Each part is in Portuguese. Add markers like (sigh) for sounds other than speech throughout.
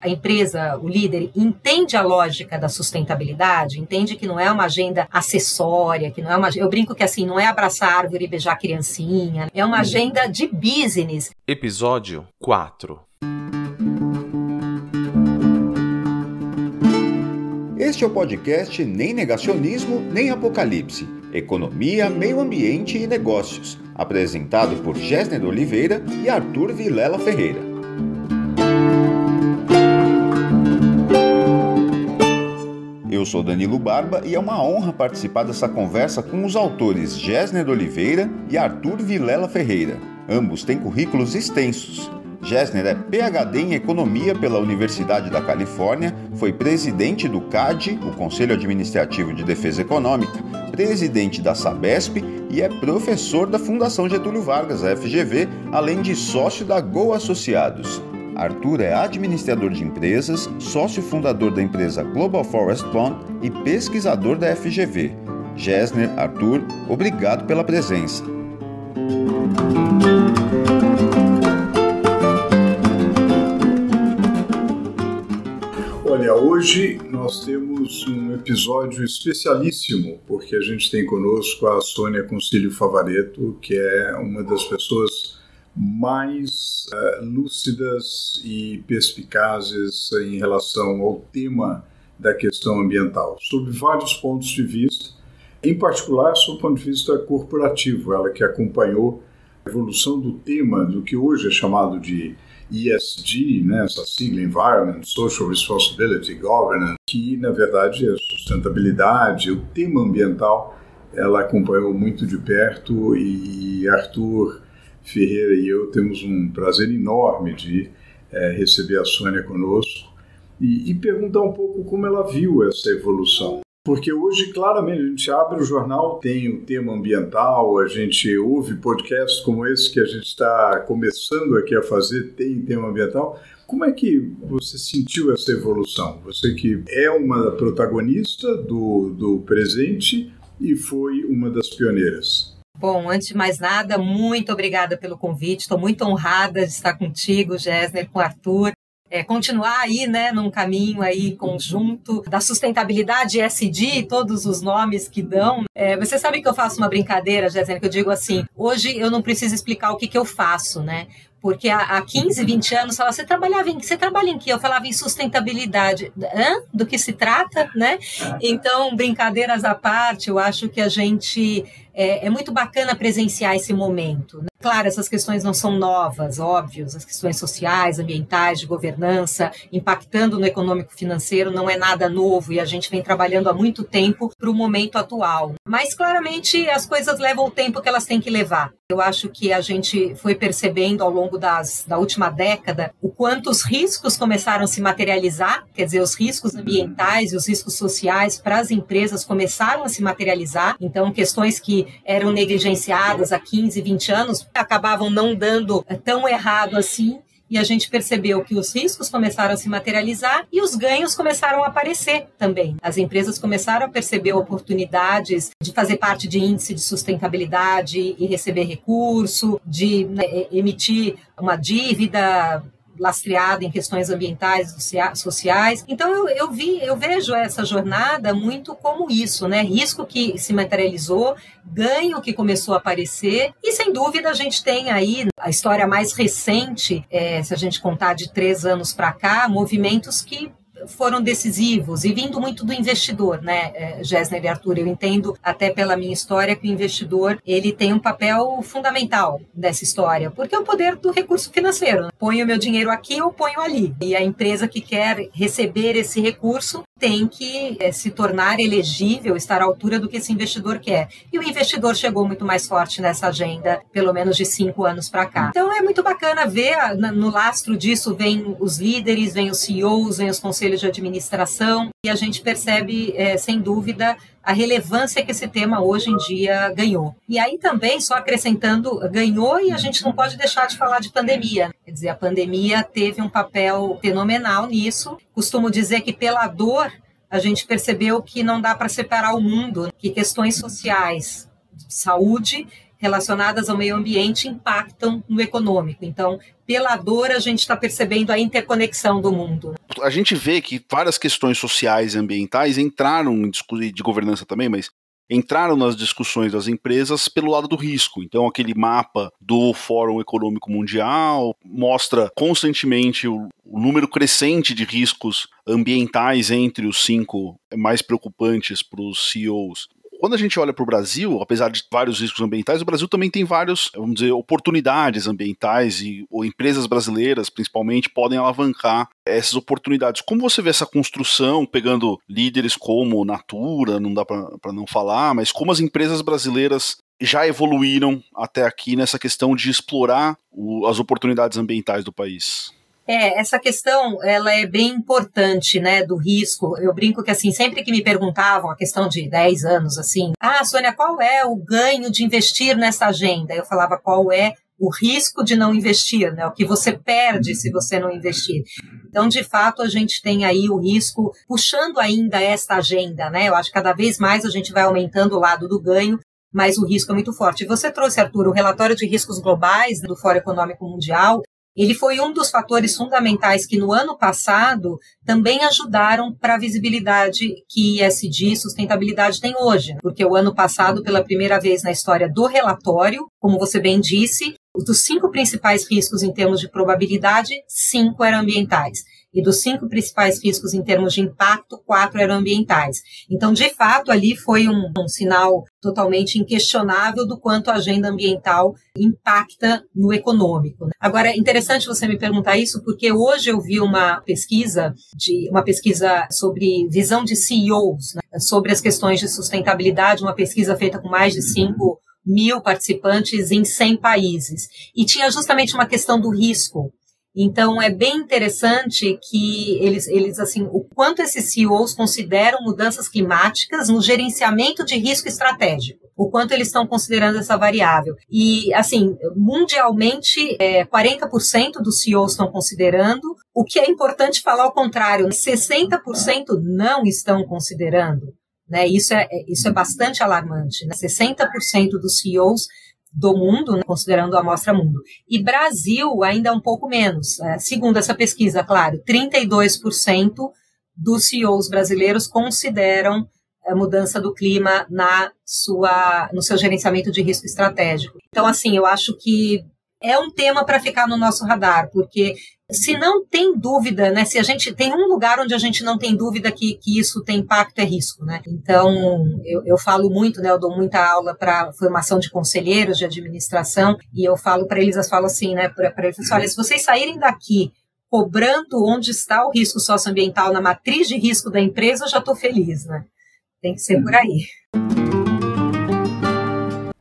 a empresa, o líder, entende a lógica da sustentabilidade, entende que não é uma agenda acessória, que não é uma. Eu brinco que assim, não é abraçar árvore e beijar criancinha, é uma agenda de business. Episódio 4 Este é o podcast Nem Negacionismo, Nem Apocalipse. Economia, Meio Ambiente e Negócios. Apresentado por Gessner Oliveira e Arthur Vilela Ferreira. Eu sou Danilo Barba e é uma honra participar dessa conversa com os autores Gessner Oliveira e Arthur Vilela Ferreira. Ambos têm currículos extensos. Gessner é PhD em Economia pela Universidade da Califórnia, foi presidente do CAD, o Conselho Administrativo de Defesa Econômica, presidente da Sabesp e é professor da Fundação Getúlio Vargas, a FGV, além de sócio da Go Associados. Arthur é administrador de empresas, sócio fundador da empresa Global Forest Bond e pesquisador da FGV. Gessner, Arthur, obrigado pela presença. Olha, hoje nós temos um episódio especialíssimo, porque a gente tem conosco a Sônia Concílio Favareto, que é uma das pessoas mais uh, lúcidas e perspicazes em relação ao tema da questão ambiental, sob vários pontos de vista, em particular sob o ponto de vista corporativo, ela que acompanhou a evolução do tema do que hoje é chamado de ESG, né, essa sigla Environment, Social Responsibility, Governance, que na verdade é sustentabilidade, o tema ambiental, ela acompanhou muito de perto e Arthur Ferreira e eu temos um prazer enorme de é, receber a Sônia conosco e, e perguntar um pouco como ela viu essa evolução. Porque hoje, claramente, a gente abre o jornal, tem o tema ambiental, a gente ouve podcasts como esse que a gente está começando aqui a fazer, tem tema ambiental. Como é que você sentiu essa evolução? Você que é uma protagonista do, do presente e foi uma das pioneiras. Bom, antes de mais nada, muito obrigada pelo convite. Estou muito honrada de estar contigo, Gessner, com o Arthur. É, continuar aí, né, num caminho aí conjunto da sustentabilidade SD, todos os nomes que dão. É, você sabe que eu faço uma brincadeira, Jéssica, que eu digo assim, hoje eu não preciso explicar o que, que eu faço, né? Porque há 15, 20 anos, falava, você trabalhava em, você trabalha em que? Eu falava em sustentabilidade. Hã? Do que se trata, né? Então, brincadeiras à parte, eu acho que a gente é, é muito bacana presenciar esse momento. Né? Claro, essas questões não são novas, óbvios, as questões sociais, ambientais, de governança, impactando no econômico financeiro, não é nada novo e a gente vem trabalhando há muito tempo para o momento atual. Mas claramente as coisas levam o tempo que elas têm que levar. Eu acho que a gente foi percebendo ao longo das, da última década o quanto os riscos começaram a se materializar, quer dizer, os riscos ambientais e os riscos sociais para as empresas começaram a se materializar. Então, questões que eram negligenciadas há 15, 20 anos acabavam não dando tão errado assim e a gente percebeu que os riscos começaram a se materializar e os ganhos começaram a aparecer também. As empresas começaram a perceber oportunidades de fazer parte de índice de sustentabilidade e receber recurso, de né, emitir uma dívida lastreada em questões ambientais sociais. Então eu, eu vi, eu vejo essa jornada muito como isso, né? Risco que se materializou, ganho que começou a aparecer e sem dúvida a gente tem aí a história mais recente, é, se a gente contar de três anos para cá, movimentos que foram decisivos e vindo muito do investidor, né, é, Gessner e Arthur? Eu entendo até pela minha história que o investidor ele tem um papel fundamental nessa história, porque é o poder do recurso financeiro. Né? Ponho meu dinheiro aqui ou ponho ali. E a empresa que quer receber esse recurso tem que é, se tornar elegível, estar à altura do que esse investidor quer. E o investidor chegou muito mais forte nessa agenda, pelo menos de cinco anos para cá. Então é muito bacana ver, no lastro disso vem os líderes, vem os CEOs, vem os conselhos de administração, e a gente percebe, é, sem dúvida, a relevância que esse tema hoje em dia ganhou. E aí também, só acrescentando, ganhou e a gente não pode deixar de falar de pandemia. Quer dizer, a pandemia teve um papel fenomenal nisso. Costumo dizer que pela dor a gente percebeu que não dá para separar o mundo, que questões sociais, saúde relacionadas ao meio ambiente impactam no econômico. Então, pela dor, a gente está percebendo a interconexão do mundo. A gente vê que várias questões sociais e ambientais entraram de governança também, mas entraram nas discussões das empresas pelo lado do risco. Então, aquele mapa do Fórum Econômico Mundial mostra constantemente o, o número crescente de riscos ambientais entre os cinco mais preocupantes para os CEOs. Quando a gente olha para o Brasil, apesar de vários riscos ambientais, o Brasil também tem várias, vamos dizer, oportunidades ambientais e ou empresas brasileiras, principalmente, podem alavancar essas oportunidades. Como você vê essa construção, pegando líderes como Natura, não dá para não falar, mas como as empresas brasileiras já evoluíram até aqui nessa questão de explorar o, as oportunidades ambientais do país? É, essa questão, ela é bem importante, né, do risco. Eu brinco que, assim, sempre que me perguntavam, a questão de 10 anos, assim, ah, Sônia, qual é o ganho de investir nessa agenda? Eu falava, qual é o risco de não investir, né? O que você perde se você não investir. Então, de fato, a gente tem aí o risco puxando ainda esta agenda, né? Eu acho que cada vez mais a gente vai aumentando o lado do ganho, mas o risco é muito forte. Você trouxe, Arthur, o relatório de riscos globais do Fórum Econômico Mundial. Ele foi um dos fatores fundamentais que no ano passado também ajudaram para a visibilidade que ESG sustentabilidade tem hoje, porque o ano passado, pela primeira vez na história do relatório, como você bem disse, dos cinco principais riscos em termos de probabilidade, cinco eram ambientais e dos cinco principais riscos em termos de impacto, quatro eram ambientais. Então, de fato, ali foi um, um sinal totalmente inquestionável do quanto a agenda ambiental impacta no econômico. Né? Agora, é interessante você me perguntar isso, porque hoje eu vi uma pesquisa de uma pesquisa sobre visão de CEOs, né? sobre as questões de sustentabilidade, uma pesquisa feita com mais de cinco mil participantes em 100 países. E tinha justamente uma questão do risco. Então é bem interessante que eles, eles assim, o quanto esses CEOs consideram mudanças climáticas no gerenciamento de risco estratégico, o quanto eles estão considerando essa variável. E assim, mundialmente, é, 40% dos CEOs estão considerando, o que é importante falar ao contrário, 60% não estão considerando. Né? Isso, é, isso é bastante alarmante. Né? 60% dos CEOs do mundo, né, considerando a amostra mundo. E Brasil ainda é um pouco menos. É, segundo essa pesquisa, claro, 32% dos CEOs brasileiros consideram a mudança do clima na sua, no seu gerenciamento de risco estratégico. Então, assim, eu acho que é um tema para ficar no nosso radar, porque se não tem dúvida, né? Se a gente tem um lugar onde a gente não tem dúvida que, que isso tem impacto é risco, né? Então eu, eu falo muito, né? Eu dou muita aula para formação de conselheiros de administração e eu falo para eles, eu falo assim, né? Para eles, olha, se vocês saírem daqui cobrando onde está o risco socioambiental na matriz de risco da empresa, eu já estou feliz, né? Tem que ser por aí.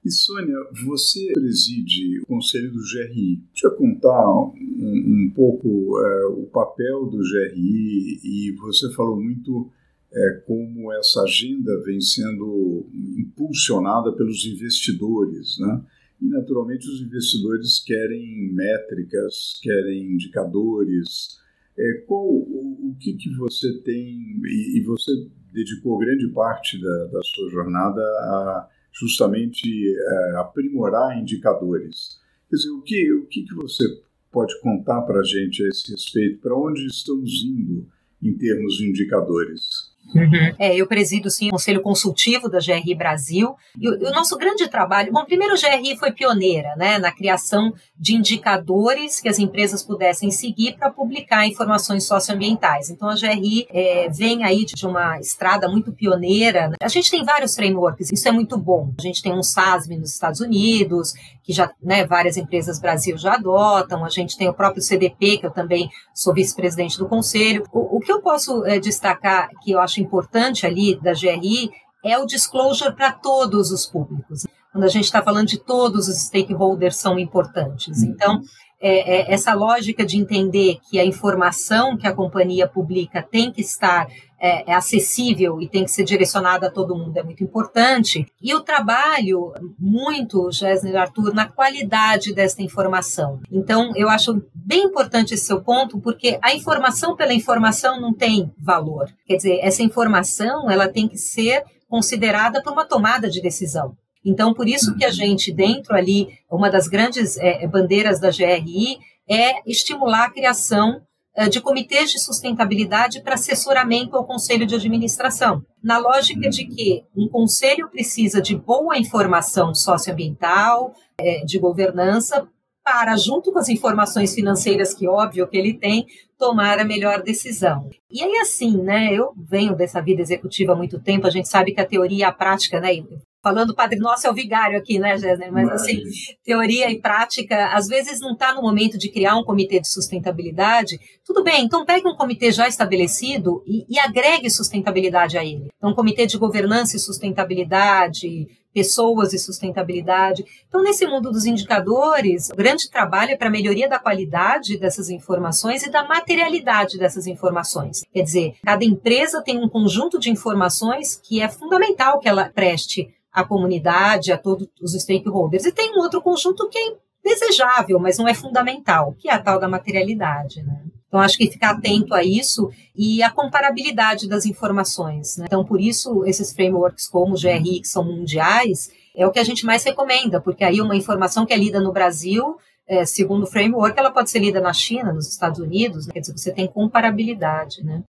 E Sônia, você preside o conselho do GRI. Deixa eu contar um, um pouco é, o papel do GRI e você falou muito é, como essa agenda vem sendo impulsionada pelos investidores, né? E naturalmente os investidores querem métricas, querem indicadores. É, qual o, o que, que você tem e, e você dedicou grande parte da, da sua jornada a justamente é, aprimorar indicadores. Quer dizer, o que, o que, que você pode contar para a gente a esse respeito? Para onde estamos indo em termos de indicadores? Uhum. É, eu presido sim o Conselho Consultivo da GRI Brasil. E o, o, nosso grande trabalho, bom, primeiro a GRI foi pioneira né, na criação de indicadores que as empresas pudessem seguir para publicar informações socioambientais. Então a GRI é, vem aí de uma estrada muito pioneira. Né? A gente tem vários frameworks, isso é muito bom. A gente tem um SASB nos Estados Unidos, que já né, várias empresas Brasil já adotam. A gente tem o próprio CDP, que eu também sou vice-presidente do conselho. O, o, que eu posso é, destacar que eu acho acho importante ali da GRI é o disclosure para todos os públicos. Quando a gente está falando de todos os stakeholders são importantes. Uhum. Então, é, é, essa lógica de entender que a informação que a companhia publica tem que estar é, é, acessível e tem que ser direcionada a todo mundo é muito importante. E o trabalho muito, Gessner Arthur, na qualidade desta informação. Então, eu acho bem importante esse seu ponto, porque a informação pela informação não tem valor. Quer dizer, essa informação ela tem que ser considerada para uma tomada de decisão. Então, por isso que a gente, dentro ali, uma das grandes é, bandeiras da GRI é estimular a criação é, de comitês de sustentabilidade para assessoramento ao conselho de administração, na lógica de que um conselho precisa de boa informação socioambiental, é, de governança, para, junto com as informações financeiras que, óbvio, que ele tem, tomar a melhor decisão. E aí, assim, né, eu venho dessa vida executiva há muito tempo, a gente sabe que a teoria e a prática, né, falando Padre Nosso é o vigário aqui, né, Gessner? Mas assim, teoria e prática, às vezes não está no momento de criar um comitê de sustentabilidade. Tudo bem, então pegue um comitê já estabelecido e, e agregue sustentabilidade a ele. Então, um comitê de governança e sustentabilidade, pessoas e sustentabilidade. Então, nesse mundo dos indicadores, o grande trabalho é para a melhoria da qualidade dessas informações e da materialidade dessas informações. Quer dizer, cada empresa tem um conjunto de informações que é fundamental que ela preste à comunidade, a todos os stakeholders. E tem um outro conjunto que é desejável, mas não é fundamental, que é a tal da materialidade. Né? Então, acho que ficar atento a isso e a comparabilidade das informações. Né? Então, por isso, esses frameworks como o GRI, que são mundiais, é o que a gente mais recomenda, porque aí uma informação que é lida no Brasil, é, segundo o framework, ela pode ser lida na China, nos Estados Unidos, né? quer dizer, você tem comparabilidade. Né?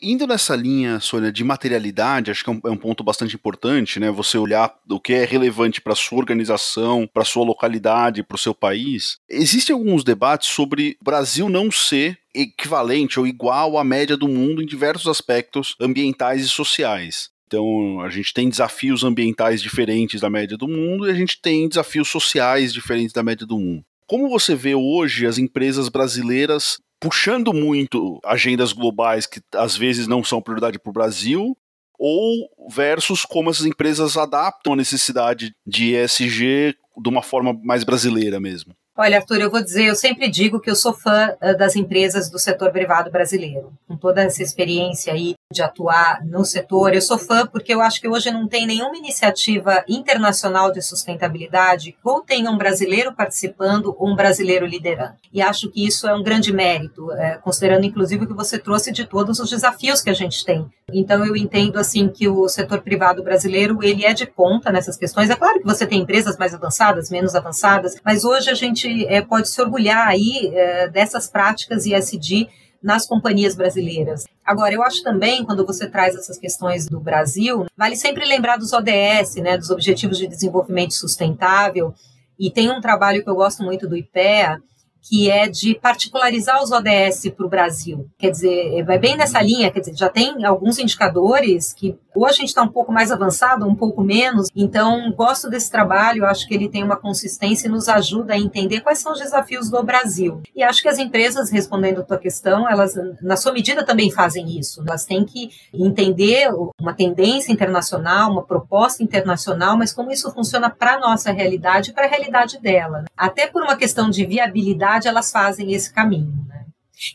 Indo nessa linha, Sônia, de materialidade, acho que é um, é um, ponto bastante importante, né? Você olhar o que é relevante para sua organização, para sua localidade, para o seu país. Existem alguns debates sobre o Brasil não ser equivalente ou igual à média do mundo em diversos aspectos ambientais e sociais. Então, a gente tem desafios ambientais diferentes da média do mundo e a gente tem desafios sociais diferentes da média do mundo. Como você vê hoje as empresas brasileiras puxando muito agendas globais que às vezes não são prioridade para o Brasil, ou versus como essas empresas adaptam a necessidade de ESG de uma forma mais brasileira mesmo? Olha, Arthur, eu vou dizer, eu sempre digo que eu sou fã eh, das empresas do setor privado brasileiro. Com toda essa experiência aí de atuar no setor, eu sou fã porque eu acho que hoje não tem nenhuma iniciativa internacional de sustentabilidade ou tenha um brasileiro participando ou um brasileiro liderando. E acho que isso é um grande mérito, é, considerando inclusive o que você trouxe de todos os desafios que a gente tem. Então eu entendo assim que o setor privado brasileiro ele é de conta nessas questões. É claro que você tem empresas mais avançadas, menos avançadas, mas hoje a gente gente é, pode se orgulhar aí é, dessas práticas ISD nas companhias brasileiras. Agora, eu acho também, quando você traz essas questões do Brasil, vale sempre lembrar dos ODS, né, dos Objetivos de Desenvolvimento Sustentável, e tem um trabalho que eu gosto muito do IPEA, que é de particularizar os ODS para o Brasil. Quer dizer, vai bem nessa linha, quer dizer, já tem alguns indicadores que ou a gente está um pouco mais avançado, um pouco menos. Então, gosto desse trabalho, acho que ele tem uma consistência e nos ajuda a entender quais são os desafios do Brasil. E acho que as empresas, respondendo a tua questão, elas, na sua medida, também fazem isso. Elas têm que entender uma tendência internacional, uma proposta internacional, mas como isso funciona para a nossa realidade e para a realidade dela. Até por uma questão de viabilidade, elas fazem esse caminho. Né?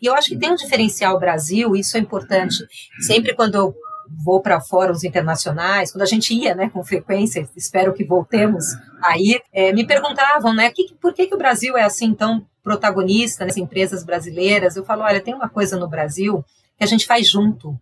E eu acho que tem um diferencial Brasil, isso é importante. Sempre quando eu vou para fóruns internacionais, quando a gente ia, né, com frequência, espero que voltemos aí, é, me perguntavam, né, que, por que, que o Brasil é assim tão protagonista nas empresas brasileiras? Eu falo, olha, tem uma coisa no Brasil que a gente faz junto.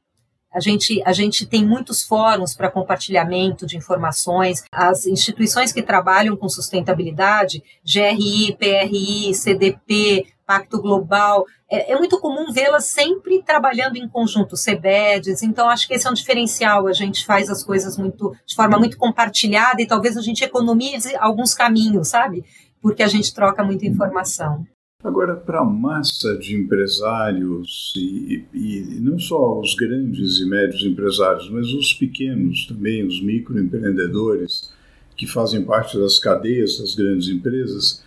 A gente, a gente tem muitos fóruns para compartilhamento de informações. As instituições que trabalham com sustentabilidade, GRI, PRI, CDP, Pacto Global, é, é muito comum vê-las sempre trabalhando em conjunto, CBEDs, então acho que esse é um diferencial, a gente faz as coisas muito de forma muito compartilhada e talvez a gente economize alguns caminhos, sabe? Porque a gente troca muita informação. Agora, para a massa de empresários, e, e, não só os grandes e médios empresários, mas os pequenos também, os microempreendedores, que fazem parte das cadeias das grandes empresas,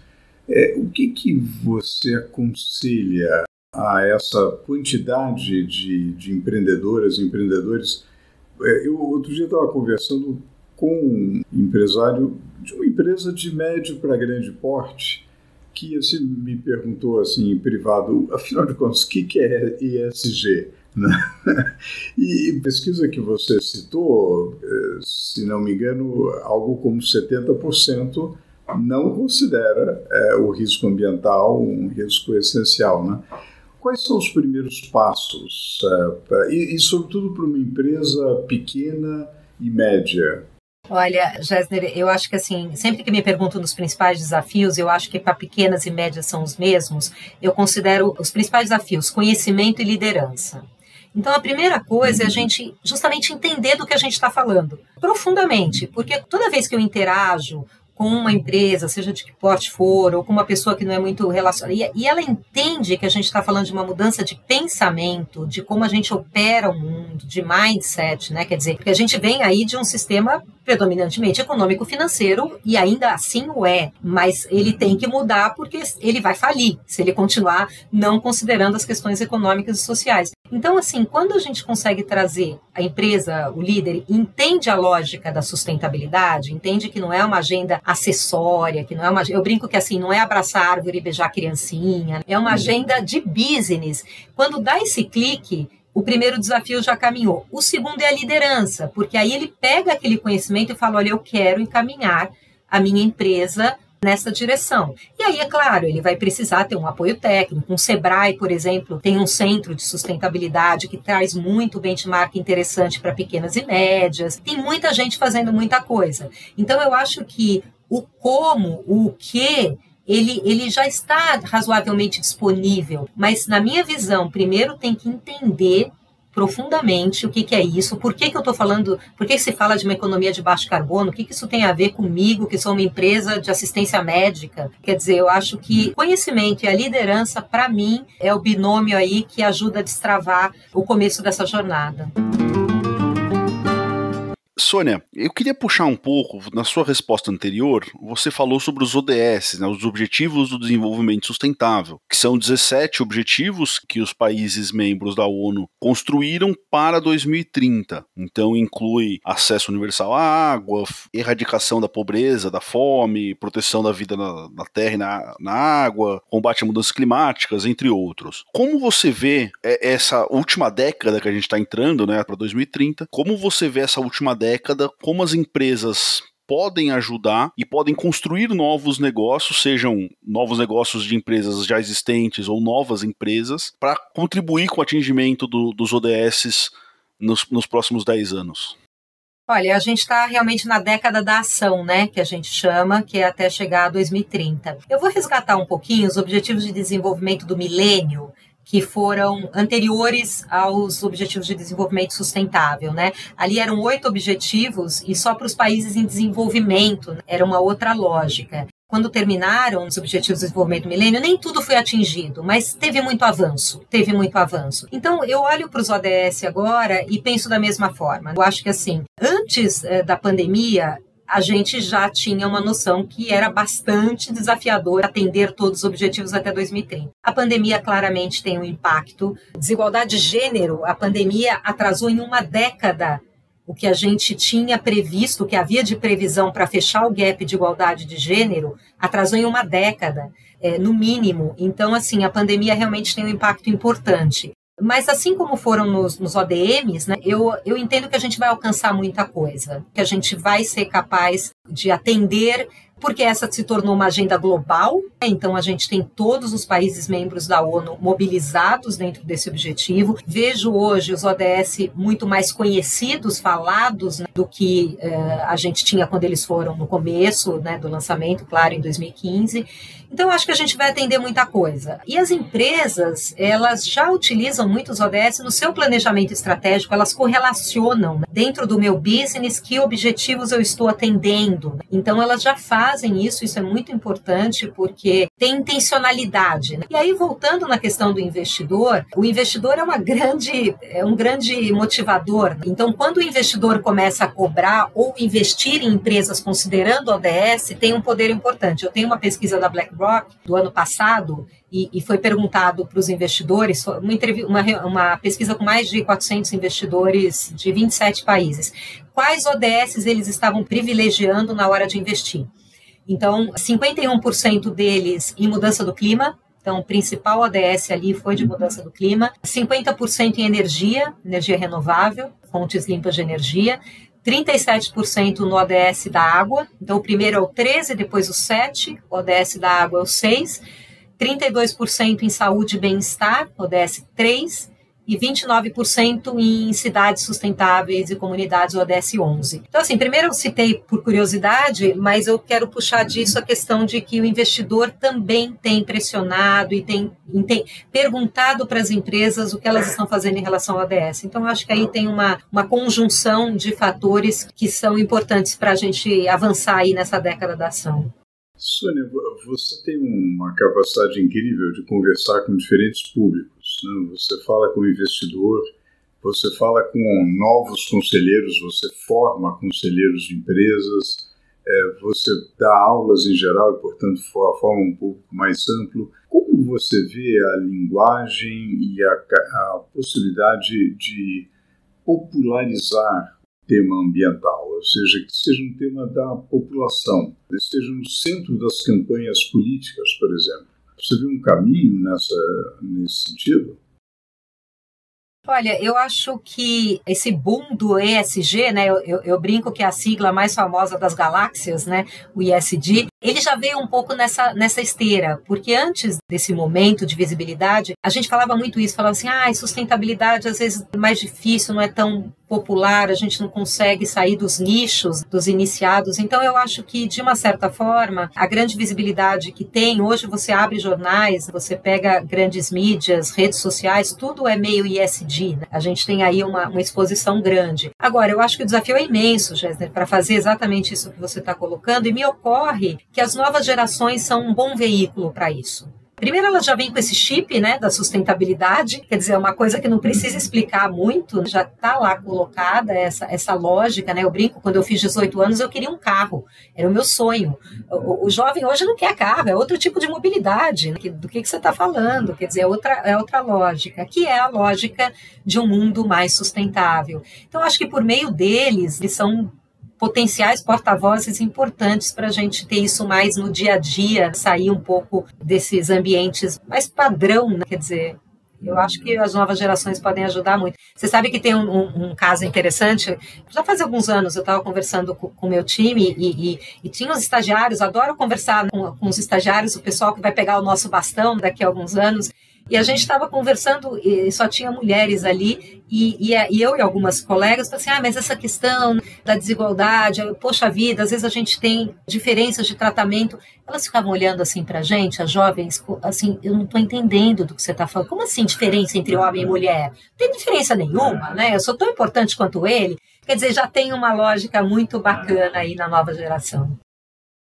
é, o que, que você aconselha a essa quantidade de, de empreendedoras e empreendedores? É, eu outro dia estava conversando com um empresário de uma empresa de médio para grande porte que assim, me perguntou assim em privado, afinal de contas, o que, que é ESG? Né? (laughs) e pesquisa que você citou, é, se não me engano, algo como 70% não considera é, o risco ambiental um risco essencial. Né? Quais são os primeiros passos, é, pra, e, e, sobretudo para uma empresa pequena e média? Olha, Gessner, eu acho que assim, sempre que me perguntam dos principais desafios, eu acho que para pequenas e médias são os mesmos. Eu considero os principais desafios conhecimento e liderança. Então, a primeira coisa é a gente justamente entender do que a gente está falando profundamente, porque toda vez que eu interajo com uma empresa, seja de que porte for, ou com uma pessoa que não é muito relacionada, e ela entende que a gente está falando de uma mudança de pensamento, de como a gente opera o mundo, de mindset, né? Quer dizer, porque a gente vem aí de um sistema predominantemente econômico-financeiro e ainda assim o é, mas ele tem que mudar porque ele vai falir se ele continuar não considerando as questões econômicas e sociais. Então, assim, quando a gente consegue trazer a empresa, o líder, entende a lógica da sustentabilidade, entende que não é uma agenda acessória, que não é uma. Eu brinco que assim, não é abraçar árvore e beijar criancinha, é uma uhum. agenda de business. Quando dá esse clique, o primeiro desafio já caminhou. O segundo é a liderança, porque aí ele pega aquele conhecimento e fala: olha, eu quero encaminhar a minha empresa nessa direção. E aí, é claro, ele vai precisar ter um apoio técnico. Um Sebrae, por exemplo, tem um centro de sustentabilidade que traz muito benchmark interessante para pequenas e médias. Tem muita gente fazendo muita coisa. Então, eu acho que o como, o que ele, ele já está razoavelmente disponível, mas na minha visão, primeiro tem que entender profundamente o que, que é isso, por que, que eu estou falando, por que, se fala de uma economia de baixo carbono, o que, que isso tem a ver comigo, que sou uma empresa de assistência médica. Quer dizer, eu acho que conhecimento e a liderança, para mim, é o binômio aí que ajuda a destravar o começo dessa jornada. Sônia, eu queria puxar um pouco, na sua resposta anterior, você falou sobre os ODS, né, os Objetivos do Desenvolvimento Sustentável, que são 17 objetivos que os países membros da ONU construíram para 2030. Então, inclui acesso universal à água, erradicação da pobreza, da fome, proteção da vida na, na terra e na, na água, combate a mudanças climáticas, entre outros. Como você vê é, essa última década que a gente está entrando, né, para 2030, como você vê essa última década? como as empresas podem ajudar e podem construir novos negócios, sejam novos negócios de empresas já existentes ou novas empresas, para contribuir com o atingimento do, dos ODS nos, nos próximos 10 anos? Olha, a gente está realmente na década da ação, né, que a gente chama, que é até chegar a 2030. Eu vou resgatar um pouquinho os Objetivos de Desenvolvimento do Milênio, que foram anteriores aos Objetivos de Desenvolvimento Sustentável, né? Ali eram oito objetivos e só para os países em desenvolvimento né? era uma outra lógica. Quando terminaram os Objetivos de Desenvolvimento do Milênio, nem tudo foi atingido, mas teve muito avanço, teve muito avanço. Então, eu olho para os ODS agora e penso da mesma forma. Eu acho que, assim, antes eh, da pandemia, a gente já tinha uma noção que era bastante desafiador atender todos os objetivos até 2030. A pandemia claramente tem um impacto. Desigualdade de gênero, a pandemia atrasou em uma década o que a gente tinha previsto, o que havia de previsão para fechar o gap de igualdade de gênero, atrasou em uma década, é, no mínimo. Então, assim, a pandemia realmente tem um impacto importante. Mas assim como foram nos, nos ODMs, né, eu, eu entendo que a gente vai alcançar muita coisa, que a gente vai ser capaz de atender porque essa se tornou uma agenda global, né? então a gente tem todos os países membros da ONU mobilizados dentro desse objetivo. Vejo hoje os ODS muito mais conhecidos, falados, né, do que uh, a gente tinha quando eles foram no começo né, do lançamento, claro, em 2015. Então, acho que a gente vai atender muita coisa. E as empresas, elas já utilizam muitos ODS no seu planejamento estratégico, elas correlacionam né? dentro do meu business que objetivos eu estou atendendo. Então, elas já fazem isso, isso é muito importante porque tem intencionalidade. Né? E aí, voltando na questão do investidor, o investidor é uma grande, é um grande motivador. Né? Então, quando o investidor começa a cobrar ou investir em empresas considerando ODS, tem um poder importante. Eu tenho uma pesquisa da BlackRock BlackRock do ano passado e, e foi perguntado para os investidores, uma, uma, uma pesquisa com mais de 400 investidores de 27 países, quais ODS eles estavam privilegiando na hora de investir. Então, 51% deles em mudança do clima, então, o principal ODS ali foi de mudança do clima, 50% em energia, energia renovável, fontes limpas de energia, 37% no ODS da água. Então, o primeiro é o 13, depois o 7, o ODS da água é o 6. 32% em saúde e bem-estar, ODS 3. E 29% em cidades sustentáveis e comunidades ODS 11. Então, assim, primeiro eu citei por curiosidade, mas eu quero puxar disso a questão de que o investidor também tem pressionado e tem, tem perguntado para as empresas o que elas estão fazendo em relação ao ODS. Então, acho que aí tem uma, uma conjunção de fatores que são importantes para a gente avançar aí nessa década da ação. Sônia, você tem uma capacidade incrível de conversar com diferentes públicos. Né? Você fala com o investidor, você fala com novos conselheiros, você forma conselheiros de empresas, é, você dá aulas em geral e, portanto, forma um público mais amplo. Como você vê a linguagem e a, a possibilidade de popularizar tema ambiental, ou seja, que seja um tema da população, que esteja no centro das campanhas políticas, por exemplo. Você vê um caminho nessa, nesse sentido? Olha, eu acho que esse boom do ESG, né, eu, eu, eu, brinco que é a sigla mais famosa das galáxias, né, o ESG, ele já veio um pouco nessa, nessa esteira, porque antes desse momento de visibilidade, a gente falava muito isso, falava assim, ah, sustentabilidade às vezes é mais difícil, não é tão popular, a gente não consegue sair dos nichos dos iniciados. Então eu acho que de uma certa forma, a grande visibilidade que tem, hoje você abre jornais, você pega grandes mídias, redes sociais, tudo é meio ISD, né? A gente tem aí uma, uma exposição grande. Agora, eu acho que o desafio é imenso, Gessner, para fazer exatamente isso que você está colocando, e me ocorre que as novas gerações são um bom veículo para isso. Primeiro, ela já vem com esse chip né, da sustentabilidade, quer dizer, é uma coisa que não precisa explicar muito, já está lá colocada essa, essa lógica. Né? Eu brinco, quando eu fiz 18 anos, eu queria um carro, era o meu sonho. O, o jovem hoje não quer carro, é outro tipo de mobilidade. Né? Do que, que você está falando? Quer dizer, é outra, é outra lógica, que é a lógica de um mundo mais sustentável. Então, acho que por meio deles, eles são potenciais porta-vozes importantes para a gente ter isso mais no dia a dia, sair um pouco desses ambientes mais padrão, né? quer dizer, eu acho que as novas gerações podem ajudar muito. Você sabe que tem um, um, um caso interessante. Já faz alguns anos eu estava conversando com o meu time e, e, e, tinha os estagiários. Adoro conversar com, com os estagiários, o pessoal que vai pegar o nosso bastão daqui a alguns anos. E a gente estava conversando, só tinha mulheres ali, e, e, e, eu e algumas colegas falaram assim: ah, mas essa questão da desigualdade, poxa vida, às vezes a gente tem diferenças de tratamento. Elas ficavam olhando assim para a gente, as jovens, assim, eu não estou entendendo do que você está falando. Como assim diferença entre homem e mulher? Não tem diferença nenhuma, né? Eu sou tão importante quanto ele. Quer dizer, já tem uma lógica muito bacana aí na nova geração.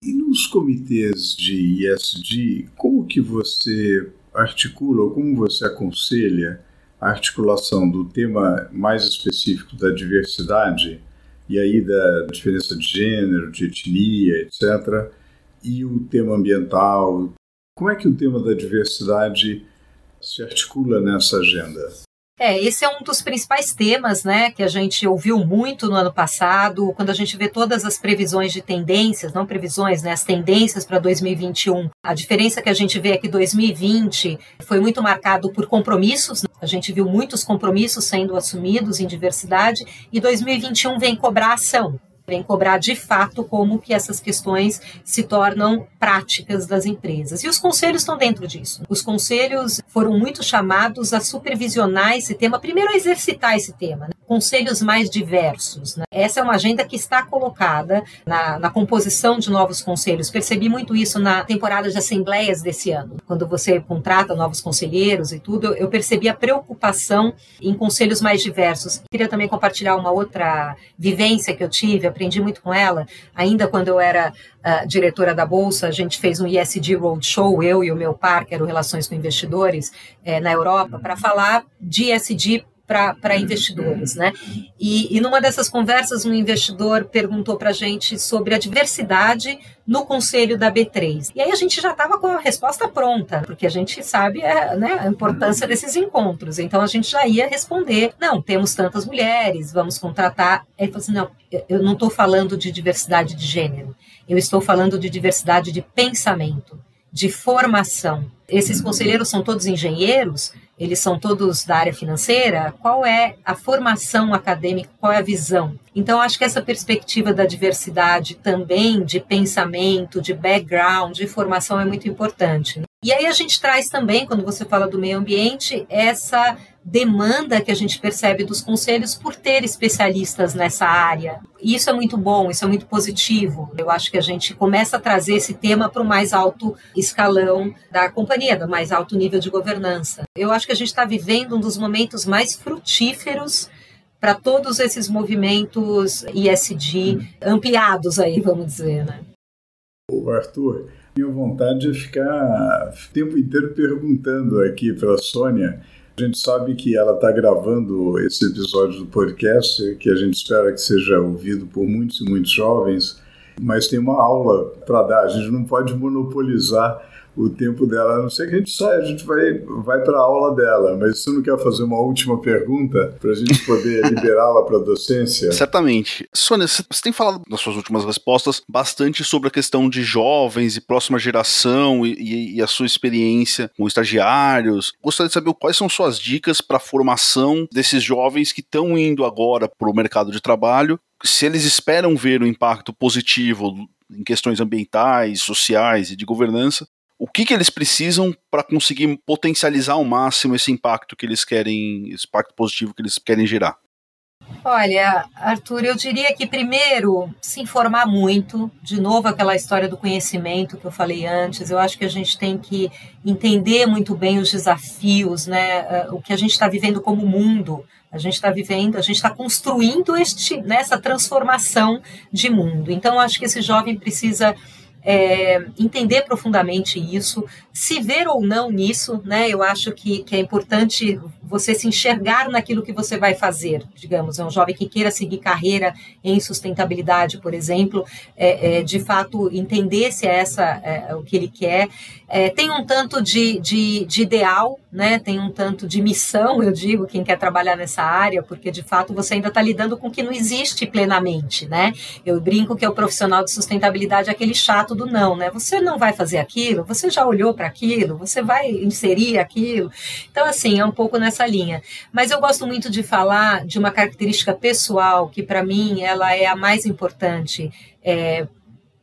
E nos comitês de ISD, como que você articula ou como você aconselha a articulação do tema mais específico da diversidade e aí da diferença de gênero, de etnia, etc., e o tema ambiental? Como é que o tema da diversidade se articula nessa agenda? É, esse é um dos principais temas, né, que a gente ouviu muito no ano passado, quando a gente vê todas as previsões de tendências, não previsões, né, as tendências para 2021. A diferença que a gente vê é que 2020 foi muito marcado por compromissos, né? a gente viu muitos compromissos sendo assumidos em diversidade, e 2021 vem cobrar ação vem cobrar de fato como que essas questões se tornam práticas das empresas. E os conselhos estão dentro disso. Os conselhos foram muito chamados a supervisionar esse tema, primeiro a exercitar esse tema, né? Conselhos mais diversos. Né? Essa é uma agenda que está colocada na, na composição de novos conselhos. Percebi muito isso na temporada de assembleias desse ano. Quando você contrata novos conselheiros e tudo, eu percebi a preocupação em conselhos mais diversos. Queria também compartilhar uma outra vivência que eu tive, aprendi muito com ela, ainda quando eu era uh, diretora da Bolsa, a gente fez um ESG Roadshow, eu e o meu par, que era o Relações com Investidores, eh, na Europa, para falar de ESG para investidores, né? E, e numa dessas conversas, um investidor perguntou para a gente sobre a diversidade no conselho da B3. E aí a gente já estava com a resposta pronta, porque a gente sabe é, né, a importância desses encontros. Então a gente já ia responder: não, temos tantas mulheres, vamos contratar. Aí ele falou assim: não, eu não estou falando de diversidade de gênero, eu estou falando de diversidade de pensamento, de formação Esses conselheiros são todos engenheiros, eles são todos da área financeira, qual é a formação acadêmica, qual é a visão? Então, acho que essa perspectiva da diversidade também, de pensamento, de background, de formação é muito importante. E aí a gente traz também, quando você fala do meio ambiente, essa demanda que a gente percebe dos conselhos por ter especialistas nessa área. E isso é muito bom, isso é muito positivo. Eu acho que a gente começa a trazer esse tema para o mais alto escalão da companhia, do mais alto nível de governança. Eu acho que a gente está vivendo um dos momentos mais frutíferos para todos esses movimentos ISD ampliados aí, vamos dizer, né? Arthur, minha vontade é ficar o tempo inteiro perguntando aqui para a Sônia. A gente sabe que ela está gravando esse episódio do podcast, que a gente espera que seja ouvido por muitos e muitos jovens, mas tem uma aula para dar. A gente não pode monopolizar o tempo dela. A não ser que a gente saia, a gente vai, vai para a aula dela. Mas você não quer fazer uma última pergunta para a gente poder (laughs) liberá-la para a docência? Certamente. Sônia, você tem falado nas suas últimas respostas bastante sobre a questão de jovens e próxima geração e, e, e a sua experiência com estagiários. Gostaria de saber quais são suas dicas para a formação desses jovens que estão indo agora para o mercado de trabalho se eles esperam ver o um impacto positivo em questões ambientais, sociais e de governança, o que, que eles precisam para conseguir potencializar ao máximo esse impacto que eles querem, esse impacto positivo que eles querem gerar? Olha, Arthur, eu diria que primeiro se informar muito, de novo aquela história do conhecimento que eu falei antes. Eu acho que a gente tem que entender muito bem os desafios, né? Eh, o que a gente está vivendo como mundo. A gente está vivendo, a gente está construindo este, nessa né, transformação de mundo. Então, acho que esse jovem precisa é, entender profundamente isso, se ver ou não nisso, né? Eu acho que, que é importante você se enxergar naquilo que você vai fazer. Digamos, é um jovem que queira seguir carreira em sustentabilidade, por exemplo, é, é, de fato entender se é essa é, o que ele quer. É, tem um tanto de, de, de, ideal, né? Tem um tanto de missão, eu digo, quem quer trabalhar nessa área, porque de fato você ainda está lidando com o que não existe plenamente, né? Eu brinco que é o profissional de sustentabilidade aquele chato do não, né? Você não vai fazer aquilo, você já olhou para aquilo, você vai inserir aquilo. Então, assim, é um pouco nessa linha. Mas eu gosto muito de falar de uma característica pessoal que, para mim, ela é a mais importante. É,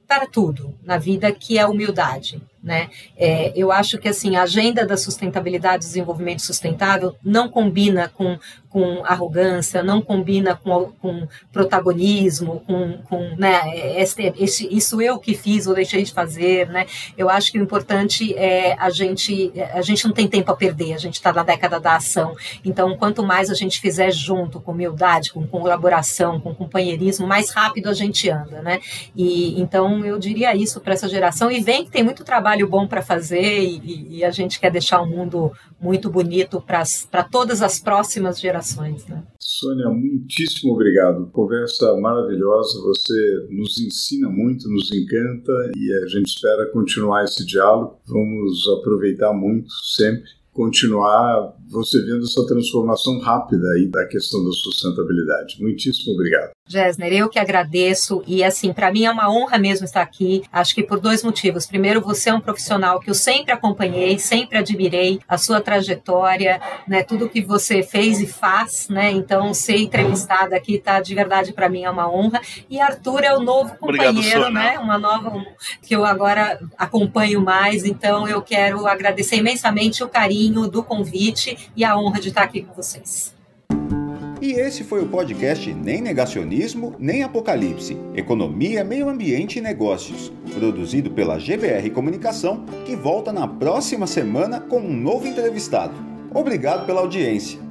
para tudo na vida, que é a humildade. Né? É, eu acho que assim a agenda da sustentabilidade e desenvolvimento sustentável não combina com, com arrogância, não combina com, com protagonismo, com, com né, isso eu que fiz ou deixei de fazer. Né? Eu acho que o importante é a gente, a gente não tem tempo a perder, a gente está na década da ação. Então, quanto mais a gente fizer junto, com humildade, com colaboração, com companheirismo, mais rápido a gente anda. Né? E, então, eu diria isso para essa geração. E vem que tem muito trabalho trabalho bom para fazer e, e, a gente quer deixar um mundo muito bonito para todas as próximas gerações. Né? Sônia, muitíssimo obrigado. Conversa maravilhosa, você nos ensina muito, nos encanta e a gente espera continuar esse diálogo. Vamos aproveitar muito sempre continuar você vendo essa transformação rápida aí da questão da sustentabilidade. Muitíssimo obrigado. Gessner, eu que agradeço e assim, para mim é uma honra mesmo estar aqui. Acho que por dois motivos. Primeiro, você é um profissional que eu sempre acompanhei, sempre admirei a sua trajetória, né, tudo que você fez e faz, né? Então, ser entrevistada aqui tá de verdade para mim é uma honra. E Arthur é o novo companheiro, Obrigado, né? Uma nova um, que eu agora acompanho mais, então eu quero agradecer imensamente o carinho do convite e a honra de estar aqui com vocês. E esse foi o podcast Nem Negacionismo, Nem Apocalipse Economia, Meio Ambiente e Negócios, produzido pela GBR Comunicação, que volta na próxima semana com um novo entrevistado. Obrigado pela audiência.